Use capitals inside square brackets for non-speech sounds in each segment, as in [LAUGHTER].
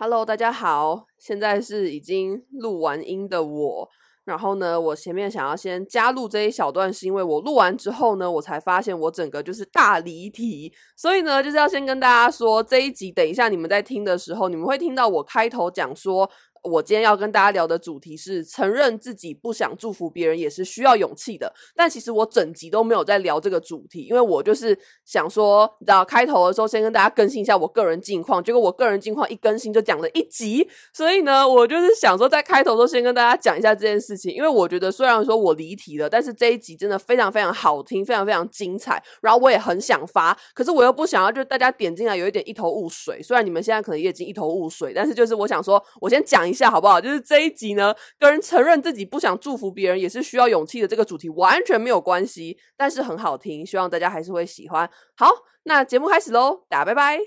Hello，大家好，现在是已经录完音的我。然后呢，我前面想要先加入这一小段，是因为我录完之后呢，我才发现我整个就是大离题。所以呢，就是要先跟大家说，这一集等一下你们在听的时候，你们会听到我开头讲说。我今天要跟大家聊的主题是承认自己不想祝福别人也是需要勇气的。但其实我整集都没有在聊这个主题，因为我就是想说，你知道开头的时候先跟大家更新一下我个人近况，结果我个人近况一更新就讲了一集，所以呢，我就是想说在开头都先跟大家讲一下这件事情，因为我觉得虽然说我离题了，但是这一集真的非常非常好听，非常非常精彩，然后我也很想发，可是我又不想要就是大家点进来有一点一头雾水，虽然你们现在可能也已经一头雾水，但是就是我想说，我先讲一下好不好？就是这一集呢，跟承认自己不想祝福别人也是需要勇气的这个主题完全没有关系，但是很好听，希望大家还是会喜欢。好，那节目开始喽，大家拜拜。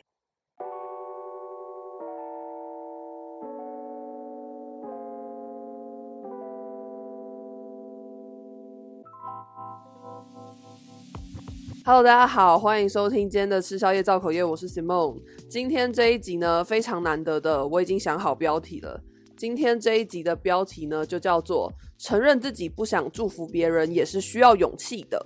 Hello，大家好，欢迎收听今天的吃宵夜造口业，我是 Simon。今天这一集呢，非常难得的，我已经想好标题了。今天这一集的标题呢，就叫做“承认自己不想祝福别人也是需要勇气的”，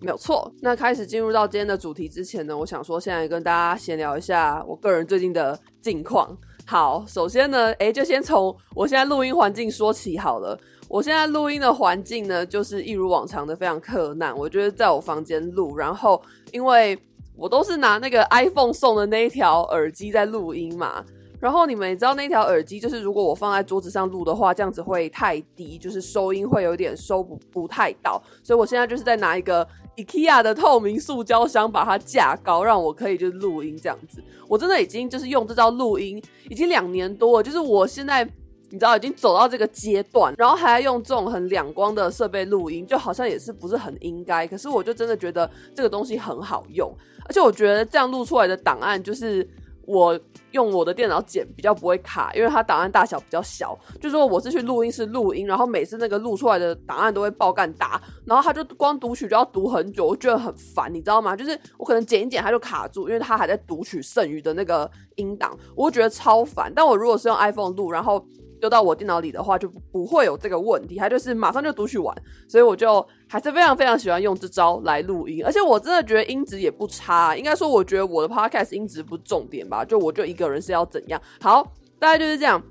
没有错。那开始进入到今天的主题之前呢，我想说，现在跟大家闲聊一下我个人最近的近况。好，首先呢，诶，就先从我现在录音环境说起好了。我现在录音的环境呢，就是一如往常的非常克难。我觉得在我房间录，然后因为我都是拿那个 iPhone 送的那一条耳机在录音嘛。然后你们也知道那条耳机，就是如果我放在桌子上录的话，这样子会太低，就是收音会有点收不不太到。所以我现在就是在拿一个 IKEA 的透明塑胶箱，把它架高，让我可以就是录音这样子。我真的已经就是用这招录音已经两年多了，就是我现在你知道已经走到这个阶段，然后还要用这种很两光的设备录音，就好像也是不是很应该。可是我就真的觉得这个东西很好用，而且我觉得这样录出来的档案就是。我用我的电脑剪比较不会卡，因为它档案大小比较小。就说我是去录音室录音，然后每次那个录出来的档案都会爆干大，然后它就光读取就要读很久，我觉得很烦，你知道吗？就是我可能剪一剪它就卡住，因为它还在读取剩余的那个音档，我觉得超烦。但我如果是用 iPhone 录，然后丢到我电脑里的话，就不会有这个问题，它就是马上就读取完，所以我就还是非常非常喜欢用这招来录音，而且我真的觉得音质也不差。应该说，我觉得我的 Podcast 音质不重点吧？就我就一个人是要怎样？好，大概就是这样。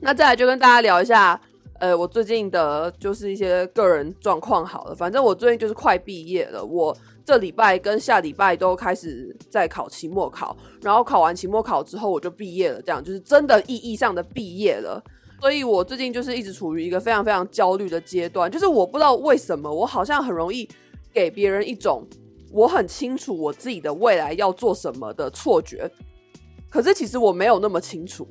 那再来就跟大家聊一下，呃，我最近的就是一些个人状况好了。反正我最近就是快毕业了，我这礼拜跟下礼拜都开始在考期末考，然后考完期末考之后我就毕业了，这样就是真的意义上的毕业了。所以我最近就是一直处于一个非常非常焦虑的阶段，就是我不知道为什么我好像很容易给别人一种我很清楚我自己的未来要做什么的错觉，可是其实我没有那么清楚，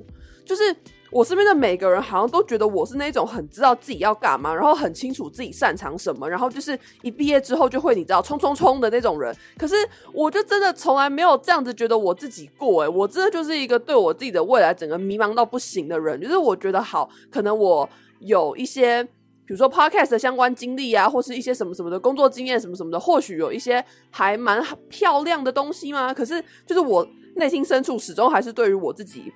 就是。我身边的每个人好像都觉得我是那种很知道自己要干嘛，然后很清楚自己擅长什么，然后就是一毕业之后就会你知道冲冲冲的那种人。可是我就真的从来没有这样子觉得我自己过，诶，我真的就是一个对我自己的未来整个迷茫到不行的人。就是我觉得好，可能我有一些，比如说 podcast 的相关经历啊，或是一些什么什么的工作经验什么什么的，或许有一些还蛮漂亮的东西吗？可是就是我内心深处始终还是对于我自己。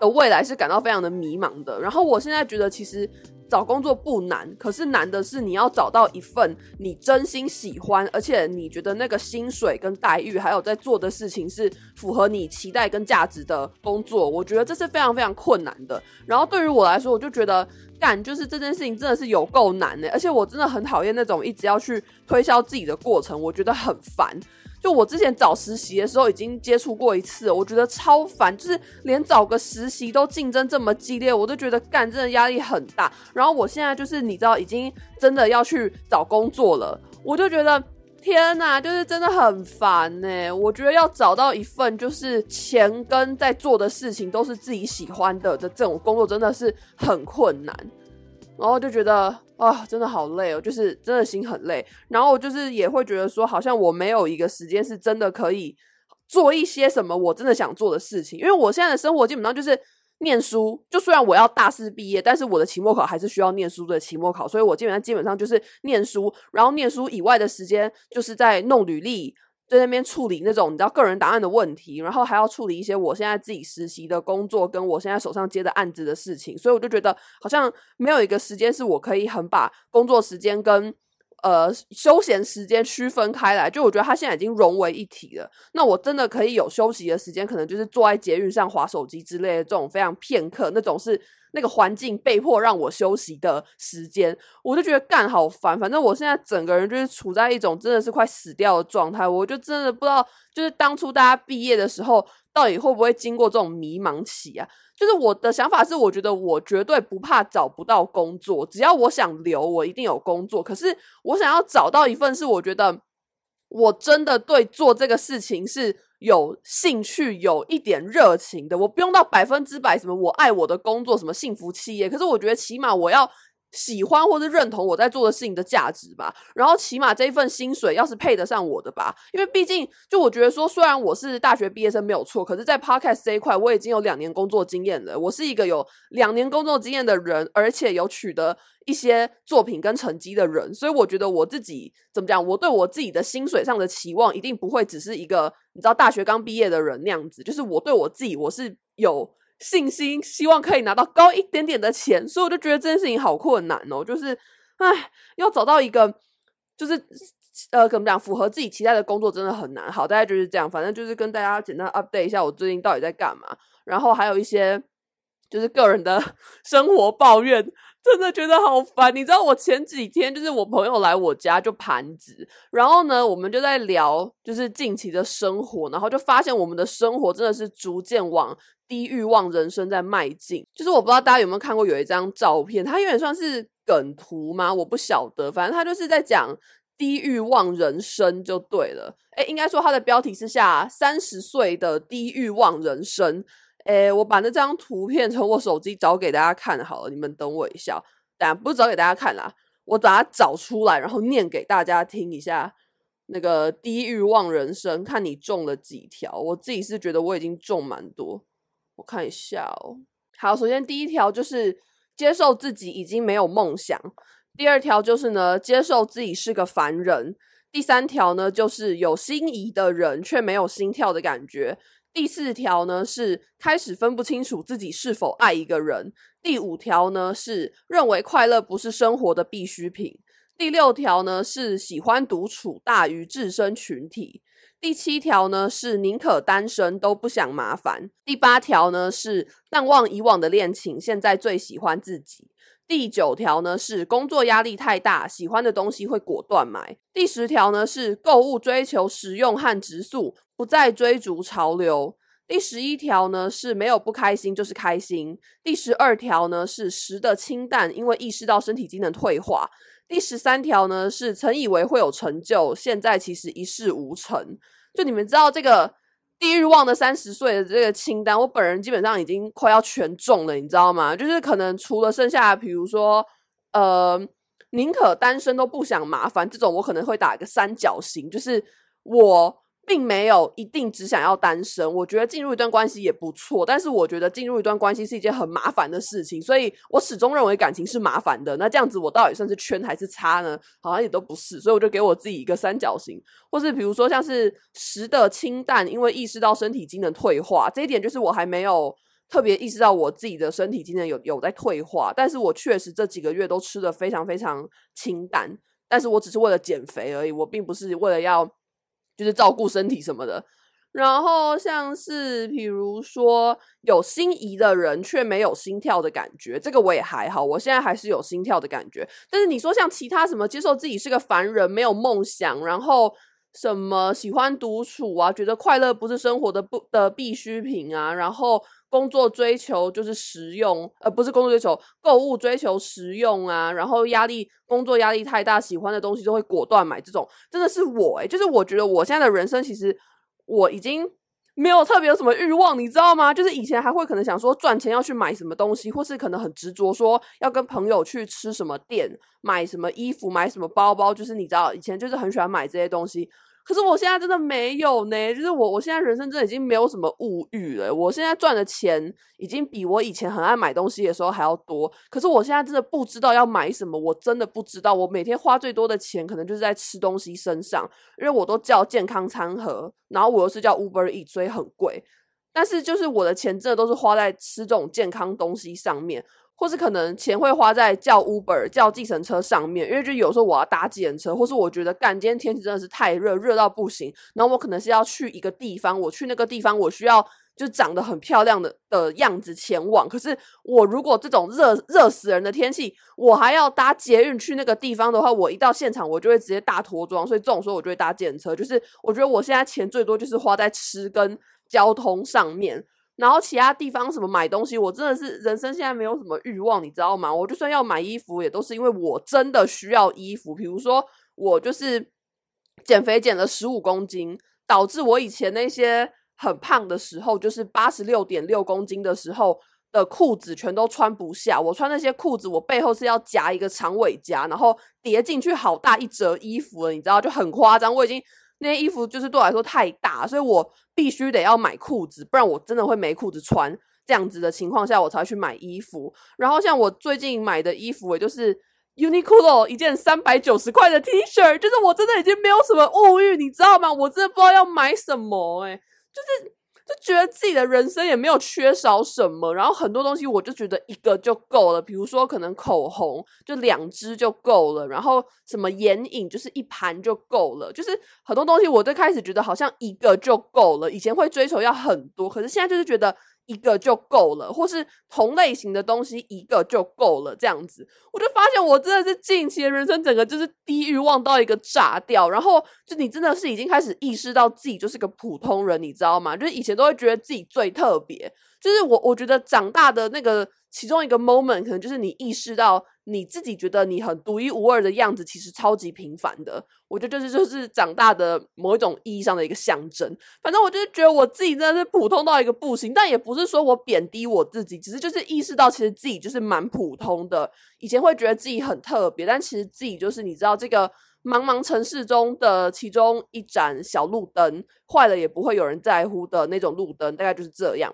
的未来是感到非常的迷茫的，然后我现在觉得其实找工作不难，可是难的是你要找到一份你真心喜欢，而且你觉得那个薪水跟待遇，还有在做的事情是符合你期待跟价值的工作，我觉得这是非常非常困难的。然后对于我来说，我就觉得干就是这件事情真的是有够难的，而且我真的很讨厌那种一直要去推销自己的过程，我觉得很烦。就我之前找实习的时候已经接触过一次，我觉得超烦，就是连找个实习都竞争这么激烈，我都觉得干真的压力很大。然后我现在就是你知道，已经真的要去找工作了，我就觉得天呐，就是真的很烦呢。我觉得要找到一份就是钱跟在做的事情都是自己喜欢的的这种工作，真的是很困难。然后就觉得啊，真的好累哦，就是真的心很累。然后就是也会觉得说，好像我没有一个时间是真的可以做一些什么我真的想做的事情。因为我现在的生活基本上就是念书，就虽然我要大四毕业，但是我的期末考还是需要念书的期末考，所以我基本上基本上就是念书，然后念书以外的时间就是在弄履历。在那边处理那种你知道个人档案的问题，然后还要处理一些我现在自己实习的工作跟我现在手上接的案子的事情，所以我就觉得好像没有一个时间是我可以很把工作时间跟呃休闲时间区分开来。就我觉得它现在已经融为一体了。那我真的可以有休息的时间，可能就是坐在捷运上滑手机之类的这种非常片刻那种是。那个环境被迫让我休息的时间，我就觉得干好烦。反正我现在整个人就是处在一种真的是快死掉的状态。我就真的不知道，就是当初大家毕业的时候，到底会不会经过这种迷茫期啊？就是我的想法是，我觉得我绝对不怕找不到工作，只要我想留，我一定有工作。可是我想要找到一份，是我觉得我真的对做这个事情是。有兴趣、有一点热情的，我不用到百分之百什么，我爱我的工作，什么幸福企业。可是我觉得起码我要喜欢或是认同我在做的事情的价值吧。然后起码这一份薪水要是配得上我的吧。因为毕竟，就我觉得说，虽然我是大学毕业生没有错，可是在 Podcast 这一块，我已经有两年工作经验了。我是一个有两年工作经验的人，而且有取得。一些作品跟成绩的人，所以我觉得我自己怎么讲，我对我自己的薪水上的期望一定不会只是一个你知道大学刚毕业的人那样子，就是我对我自己我是有信心，希望可以拿到高一点点的钱，所以我就觉得这件事情好困难哦，就是唉，要找到一个就是呃怎么讲符合自己期待的工作真的很难。好，大概就是这样，反正就是跟大家简单 update 一下我最近到底在干嘛，然后还有一些就是个人的 [LAUGHS] 生活抱怨。真的觉得好烦，你知道我前几天就是我朋友来我家就盘子，然后呢，我们就在聊就是近期的生活，然后就发现我们的生活真的是逐渐往低欲望人生在迈进。就是我不知道大家有没有看过有一张照片，它有点算是梗图吗？我不晓得，反正它就是在讲低欲望人生就对了。诶，应该说它的标题是下三十岁的低欲望人生。诶，我把那张图片从我手机找给大家看好了，你们等我一下。当然不是找给大家看啦，我把它找出来，然后念给大家听一下。那个低欲望人生，看你中了几条？我自己是觉得我已经中蛮多。我看一下哦。好，首先第一条就是接受自己已经没有梦想。第二条就是呢，接受自己是个凡人。第三条呢，就是有心仪的人却没有心跳的感觉。第四条呢，是开始分不清楚自己是否爱一个人。第五条呢，是认为快乐不是生活的必需品。第六条呢，是喜欢独处大于置身群体。第七条呢，是宁可单身都不想麻烦。第八条呢，是淡忘以往的恋情，现在最喜欢自己。第九条呢，是工作压力太大，喜欢的东西会果断买。第十条呢，是购物追求实用和质素，不再追逐潮流。第十一条呢，是没有不开心就是开心。第十二条呢，是食的清淡，因为意识到身体机能退化。第十三条呢，是曾以为会有成就，现在其实一事无成。就你们知道这个。地狱望的三十岁的这个清单，我本人基本上已经快要全中了，你知道吗？就是可能除了剩下，比如说，呃，宁可单身都不想麻烦这种，我可能会打一个三角形，就是我。并没有一定只想要单身，我觉得进入一段关系也不错，但是我觉得进入一段关系是一件很麻烦的事情，所以我始终认为感情是麻烦的。那这样子我到底算是圈还是叉呢？好像也都不是，所以我就给我自己一个三角形，或是比如说像是食的清淡，因为意识到身体机能退化，这一点就是我还没有特别意识到我自己的身体机能有有在退化，但是我确实这几个月都吃的非常非常清淡，但是我只是为了减肥而已，我并不是为了要。就是照顾身体什么的，然后像是比如说有心仪的人却没有心跳的感觉，这个我也还好，我现在还是有心跳的感觉。但是你说像其他什么接受自己是个凡人，没有梦想，然后什么喜欢独处啊，觉得快乐不是生活的不的必需品啊，然后。工作追求就是实用，呃，不是工作追求，购物追求实用啊。然后压力，工作压力太大，喜欢的东西就会果断买。这种真的是我诶、就是我觉得我现在的人生其实我已经没有特别有什么欲望，你知道吗？就是以前还会可能想说赚钱要去买什么东西，或是可能很执着说要跟朋友去吃什么店，买什么衣服，买什么包包。就是你知道以前就是很喜欢买这些东西。可是我现在真的没有呢，就是我我现在人生真的已经没有什么物欲了。我现在赚的钱已经比我以前很爱买东西的时候还要多。可是我现在真的不知道要买什么，我真的不知道。我每天花最多的钱可能就是在吃东西身上，因为我都叫健康餐盒，然后我又是叫 Uber Eat，所以很贵。但是就是我的钱真的都是花在吃这种健康东西上面。或是可能钱会花在叫 Uber 叫计程车上面，因为就有时候我要搭计程车，或是我觉得干今天天气真的是太热，热到不行，然后我可能是要去一个地方，我去那个地方我需要就长得很漂亮的的样子前往。可是我如果这种热热死人的天气，我还要搭捷运去那个地方的话，我一到现场我就会直接大脱妆，所以这种时候我就会搭计程车。就是我觉得我现在钱最多就是花在吃跟交通上面。然后其他地方什么买东西，我真的是人生现在没有什么欲望，你知道吗？我就算要买衣服，也都是因为我真的需要衣服。比如说，我就是减肥减了十五公斤，导致我以前那些很胖的时候，就是八十六点六公斤的时候的裤子全都穿不下。我穿那些裤子，我背后是要夹一个长尾夹，然后叠进去好大一折衣服了，你知道，就很夸张。我已经。那些衣服就是对我来说太大，所以我必须得要买裤子，不然我真的会没裤子穿。这样子的情况下，我才去买衣服。然后像我最近买的衣服，也就是 Uniqlo 一件三百九十块的 T 恤，就是我真的已经没有什么物欲，你知道吗？我真的不知道要买什么，诶，就是。就觉得自己的人生也没有缺少什么，然后很多东西我就觉得一个就够了，比如说可能口红就两支就够了，然后什么眼影就是一盘就够了，就是很多东西我都开始觉得好像一个就够了，以前会追求要很多，可是现在就是觉得。一个就够了，或是同类型的东西一个就够了，这样子，我就发现我真的是近期的人生整个就是低欲望到一个炸掉，然后就你真的是已经开始意识到自己就是个普通人，你知道吗？就是以前都会觉得自己最特别，就是我我觉得长大的那个。其中一个 moment 可能就是你意识到你自己觉得你很独一无二的样子，其实超级平凡的。我觉得就是就是长大的某一种意义上的一个象征。反正我就是觉得我自己真的是普通到一个不行，但也不是说我贬低我自己，只是就是意识到其实自己就是蛮普通的。以前会觉得自己很特别，但其实自己就是你知道这个茫茫城市中的其中一盏小路灯，坏了也不会有人在乎的那种路灯，大概就是这样。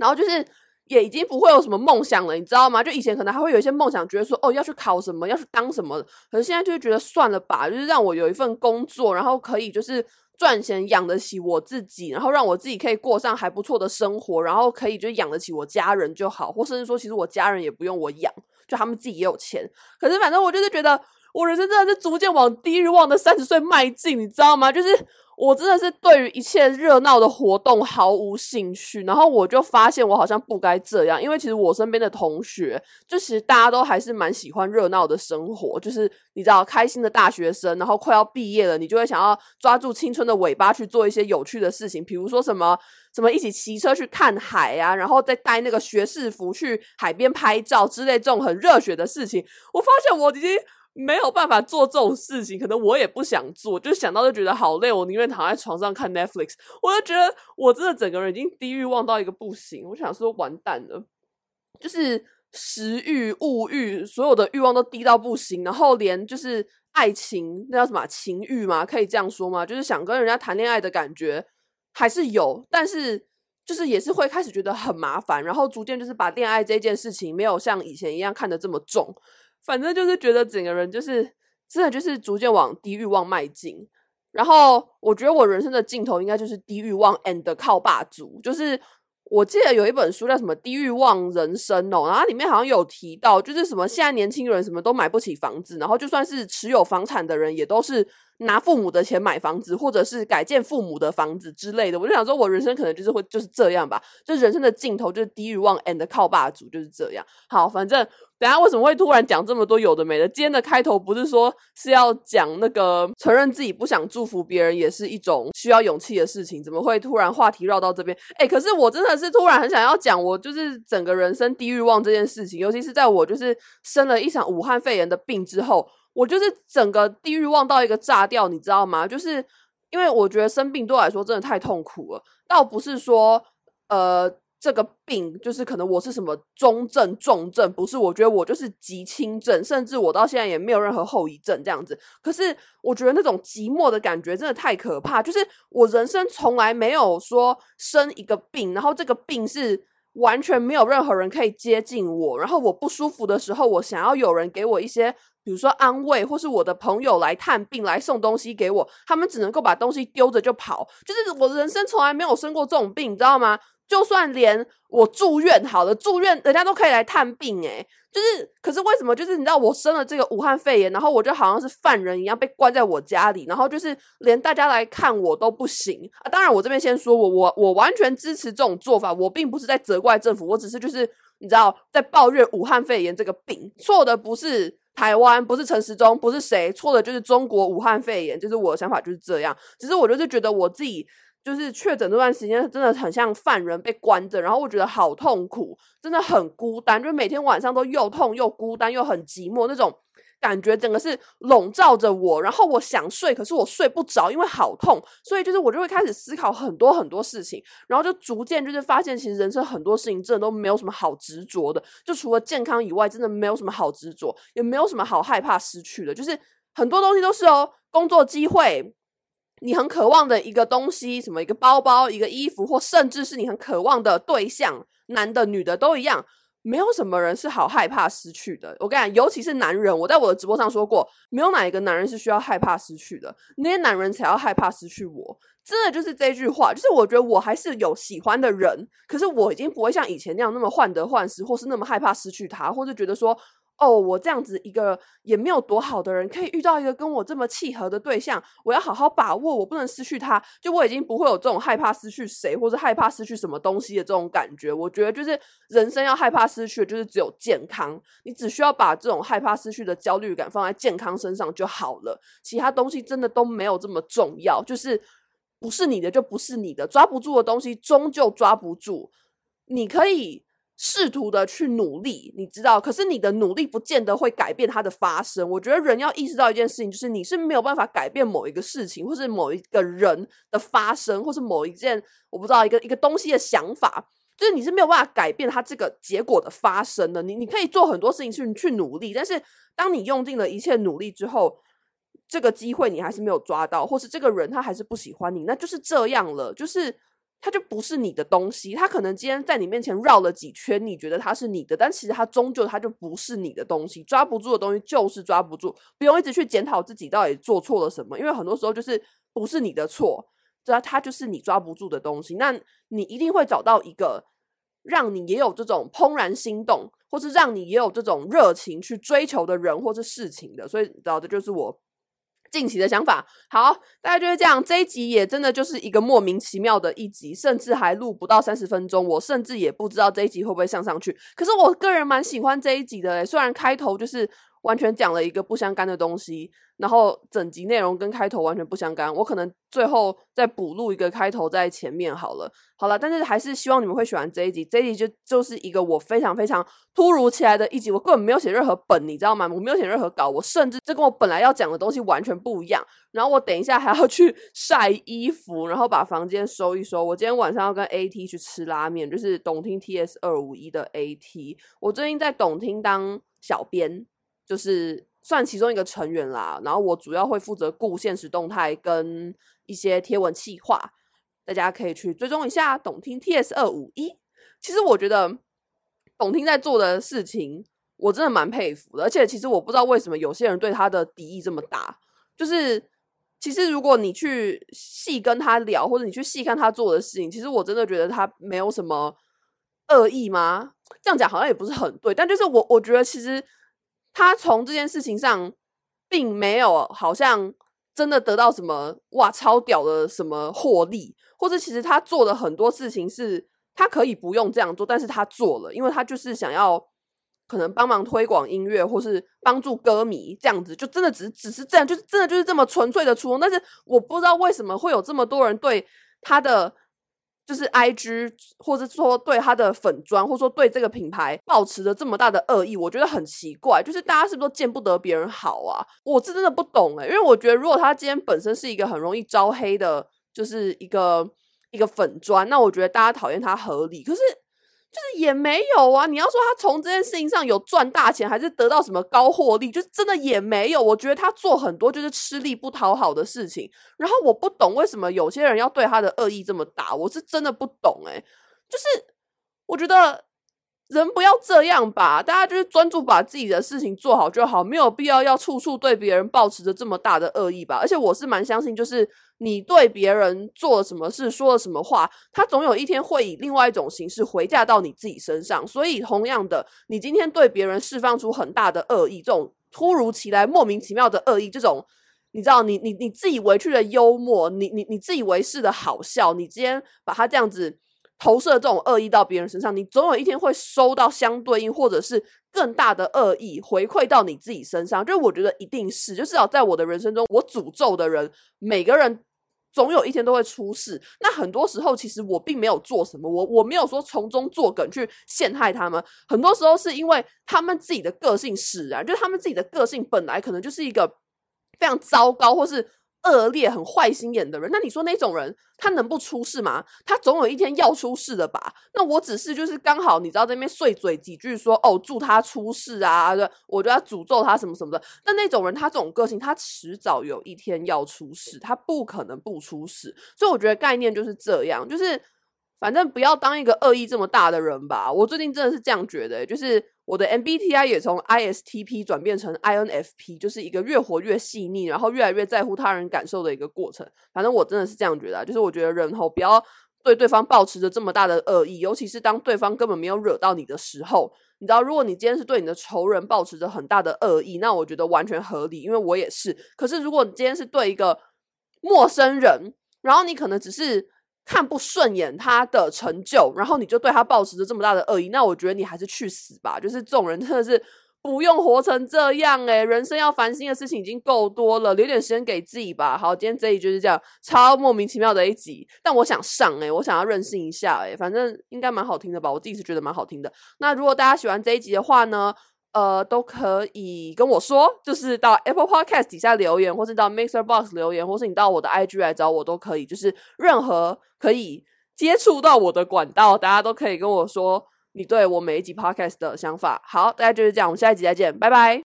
然后就是。也已经不会有什么梦想了，你知道吗？就以前可能还会有一些梦想，觉得说哦要去考什么，要去当什么。可是现在就是觉得算了吧，就是让我有一份工作，然后可以就是赚钱养得起我自己，然后让我自己可以过上还不错的生活，然后可以就养得起我家人就好，或甚至说其实我家人也不用我养，就他们自己也有钱。可是反正我就是觉得我人生真的是逐渐往低欲望的三十岁迈进，你知道吗？就是。我真的是对于一切热闹的活动毫无兴趣，然后我就发现我好像不该这样，因为其实我身边的同学，就其实大家都还是蛮喜欢热闹的生活，就是你知道开心的大学生，然后快要毕业了，你就会想要抓住青春的尾巴去做一些有趣的事情，比如说什么什么一起骑车去看海啊，然后再带那个学士服去海边拍照之类这种很热血的事情。我发现我已经。没有办法做这种事情，可能我也不想做，就想到就觉得好累，我宁愿躺在床上看 Netflix。我就觉得我真的整个人已经低欲望到一个不行，我想说完蛋了，就是食欲、物欲，所有的欲望都低到不行，然后连就是爱情，那叫什么情欲吗？可以这样说吗？就是想跟人家谈恋爱的感觉还是有，但是就是也是会开始觉得很麻烦，然后逐渐就是把恋爱这件事情没有像以前一样看得这么重。反正就是觉得整个人就是真的就是逐渐往低欲望迈进，然后我觉得我人生的尽头应该就是低欲望 and 靠霸主，就是我记得有一本书叫什么《低欲望人生》哦，然后里面好像有提到，就是什么现在年轻人什么都买不起房子，然后就算是持有房产的人也都是拿父母的钱买房子，或者是改建父母的房子之类的。我就想说，我人生可能就是会就是这样吧，就人生的尽头就是低欲望 and 靠爸主就是这样。好，反正。等下为什么会突然讲这么多有的没的？今天的开头不是说是要讲那个承认自己不想祝福别人也是一种需要勇气的事情？怎么会突然话题绕到这边？哎，可是我真的是突然很想要讲我就是整个人生低欲望这件事情，尤其是在我就是生了一场武汉肺炎的病之后，我就是整个低欲望到一个炸掉，你知道吗？就是因为我觉得生病对我来说真的太痛苦了，倒不是说呃。这个病就是可能我是什么中症、重症，不是？我觉得我就是极轻症，甚至我到现在也没有任何后遗症这样子。可是我觉得那种寂寞的感觉真的太可怕，就是我人生从来没有说生一个病，然后这个病是完全没有任何人可以接近我，然后我不舒服的时候，我想要有人给我一些，比如说安慰，或是我的朋友来探病来送东西给我，他们只能够把东西丢着就跑，就是我人生从来没有生过这种病，你知道吗？就算连我住院好了，住院人家都可以来探病诶，就是，可是为什么？就是你知道我生了这个武汉肺炎，然后我就好像是犯人一样被关在我家里，然后就是连大家来看我都不行啊！当然，我这边先说我我我完全支持这种做法，我并不是在责怪政府，我只是就是你知道在抱怨武汉肺炎这个病，错的不是台湾，不是陈时中，不是谁，错的就是中国武汉肺炎，就是我的想法就是这样，只是我就是觉得我自己。就是确诊那段时间，真的很像犯人被关着，然后我觉得好痛苦，真的很孤单，就每天晚上都又痛又孤单又很寂寞那种感觉，整个是笼罩着我。然后我想睡，可是我睡不着，因为好痛，所以就是我就会开始思考很多很多事情，然后就逐渐就是发现，其实人生很多事情真的都没有什么好执着的，就除了健康以外，真的没有什么好执着，也没有什么好害怕失去的，就是很多东西都是哦，工作机会。你很渴望的一个东西，什么一个包包、一个衣服，或甚至是你很渴望的对象，男的、女的都一样，没有什么人是好害怕失去的。我跟你讲，尤其是男人，我在我的直播上说过，没有哪一个男人是需要害怕失去的，那些男人才要害怕失去我。真的就是这句话，就是我觉得我还是有喜欢的人，可是我已经不会像以前那样那么患得患失，或是那么害怕失去他，或是觉得说。哦，我这样子一个也没有多好的人，可以遇到一个跟我这么契合的对象，我要好好把握，我不能失去他。就我已经不会有这种害怕失去谁，或者害怕失去什么东西的这种感觉。我觉得就是人生要害怕失去的，就是只有健康。你只需要把这种害怕失去的焦虑感放在健康身上就好了，其他东西真的都没有这么重要。就是不是你的就不是你的，抓不住的东西终究抓不住。你可以。试图的去努力，你知道，可是你的努力不见得会改变它的发生。我觉得人要意识到一件事情，就是你是没有办法改变某一个事情，或是某一个人的发生，或是某一件我不知道一个一个东西的想法，就是你是没有办法改变它这个结果的发生的。你你可以做很多事情去去努力，但是当你用尽了一切努力之后，这个机会你还是没有抓到，或是这个人他还是不喜欢你，那就是这样了，就是。它就不是你的东西，它可能今天在你面前绕了几圈，你觉得它是你的，但其实它终究它就不是你的东西。抓不住的东西就是抓不住，不用一直去检讨自己到底做错了什么，因为很多时候就是不是你的错，知道它就是你抓不住的东西。那你一定会找到一个让你也有这种怦然心动，或是让你也有这种热情去追求的人或是事情的。所以，找的就是我。近期的想法，好，大家就是这样。这一集也真的就是一个莫名其妙的一集，甚至还录不到三十分钟，我甚至也不知道这一集会不会上上去。可是我个人蛮喜欢这一集的，虽然开头就是。完全讲了一个不相干的东西，然后整集内容跟开头完全不相干。我可能最后再补录一个开头在前面好了，好了。但是还是希望你们会喜欢这一集。这一集就就是一个我非常非常突如其来的一集，我根本没有写任何本，你知道吗？我没有写任何稿，我甚至这跟我本来要讲的东西完全不一样。然后我等一下还要去晒衣服，然后把房间收一收。我今天晚上要跟 AT 去吃拉面，就是懂听 TS 二五一的 AT。我最近在懂听当小编。就是算其中一个成员啦，然后我主要会负责顾现实动态跟一些贴文企划，大家可以去追踪一下懂听 TS 二五一。其实我觉得懂听在做的事情，我真的蛮佩服的，而且其实我不知道为什么有些人对他的敌意这么大。就是其实如果你去细跟他聊，或者你去细看他做的事情，其实我真的觉得他没有什么恶意吗？这样讲好像也不是很对，但就是我我觉得其实。他从这件事情上，并没有好像真的得到什么哇超屌的什么获利，或者其实他做的很多事情是他可以不用这样做，但是他做了，因为他就是想要可能帮忙推广音乐，或是帮助歌迷这样子，就真的只只是这样，就是真的就是这么纯粹的初衷。但是我不知道为什么会有这么多人对他的。就是 I G，或者说对他的粉砖，或者说对这个品牌保持着这么大的恶意，我觉得很奇怪。就是大家是不是都见不得别人好啊？我是真的不懂诶，因为我觉得如果他今天本身是一个很容易招黑的，就是一个一个粉砖，那我觉得大家讨厌他合理。可是就是也没有啊。你要说他从这件事情上有赚大钱，还是得到什么高获利，就是真的也没有。我觉得他做很多就是吃力不讨好的事情。然后我不懂为什么有些人要对他的恶意这么大，我是真的不懂诶，就是我觉得。人不要这样吧，大家就是专注把自己的事情做好就好，没有必要要处处对别人抱持着这么大的恶意吧。而且我是蛮相信，就是你对别人做了什么事，说了什么话，他总有一天会以另外一种形式回嫁到你自己身上。所以，同样的，你今天对别人释放出很大的恶意，这种突如其来、莫名其妙的恶意，这种你知道，你你你自以为去的幽默，你你你自以为是的好笑，你今天把他这样子。投射这种恶意到别人身上，你总有一天会收到相对应或者是更大的恶意回馈到你自己身上。就是我觉得一定是，就至少在我的人生中，我诅咒的人，每个人总有一天都会出事。那很多时候，其实我并没有做什么，我我没有说从中作梗去陷害他们。很多时候是因为他们自己的个性使然，就他们自己的个性本来可能就是一个非常糟糕，或是。恶劣、很坏心眼的人，那你说那种人他能不出事吗？他总有一天要出事的吧？那我只是就是刚好你知道在那边碎嘴几句说哦，祝他出事啊，我就要诅咒他什么什么的。但那种人他这种个性，他迟早有一天要出事，他不可能不出事。所以我觉得概念就是这样，就是。反正不要当一个恶意这么大的人吧。我最近真的是这样觉得，就是我的 MBTI 也从 ISTP 转变成 INFP，就是一个越活越细腻，然后越来越在乎他人感受的一个过程。反正我真的是这样觉得，就是我觉得人吼不要对对方抱持着这么大的恶意，尤其是当对方根本没有惹到你的时候。你知道，如果你今天是对你的仇人抱持着很大的恶意，那我觉得完全合理，因为我也是。可是如果你今天是对一个陌生人，然后你可能只是。看不顺眼他的成就，然后你就对他抱持着这么大的恶意，那我觉得你还是去死吧！就是这种人真的是不用活成这样诶，人生要烦心的事情已经够多了，留点时间给自己吧。好，今天这一集就是这样，超莫名其妙的一集，但我想上诶，我想要任性一下诶，反正应该蛮好听的吧？我自己是觉得蛮好听的。那如果大家喜欢这一集的话呢？呃，都可以跟我说，就是到 Apple Podcast 底下留言，或是到 Mixer Box 留言，或是你到我的 IG 来找我都可以，就是任何可以接触到我的管道，大家都可以跟我说你对我每一集 Podcast 的想法。好，大家就是这样，我们下一集再见，拜拜。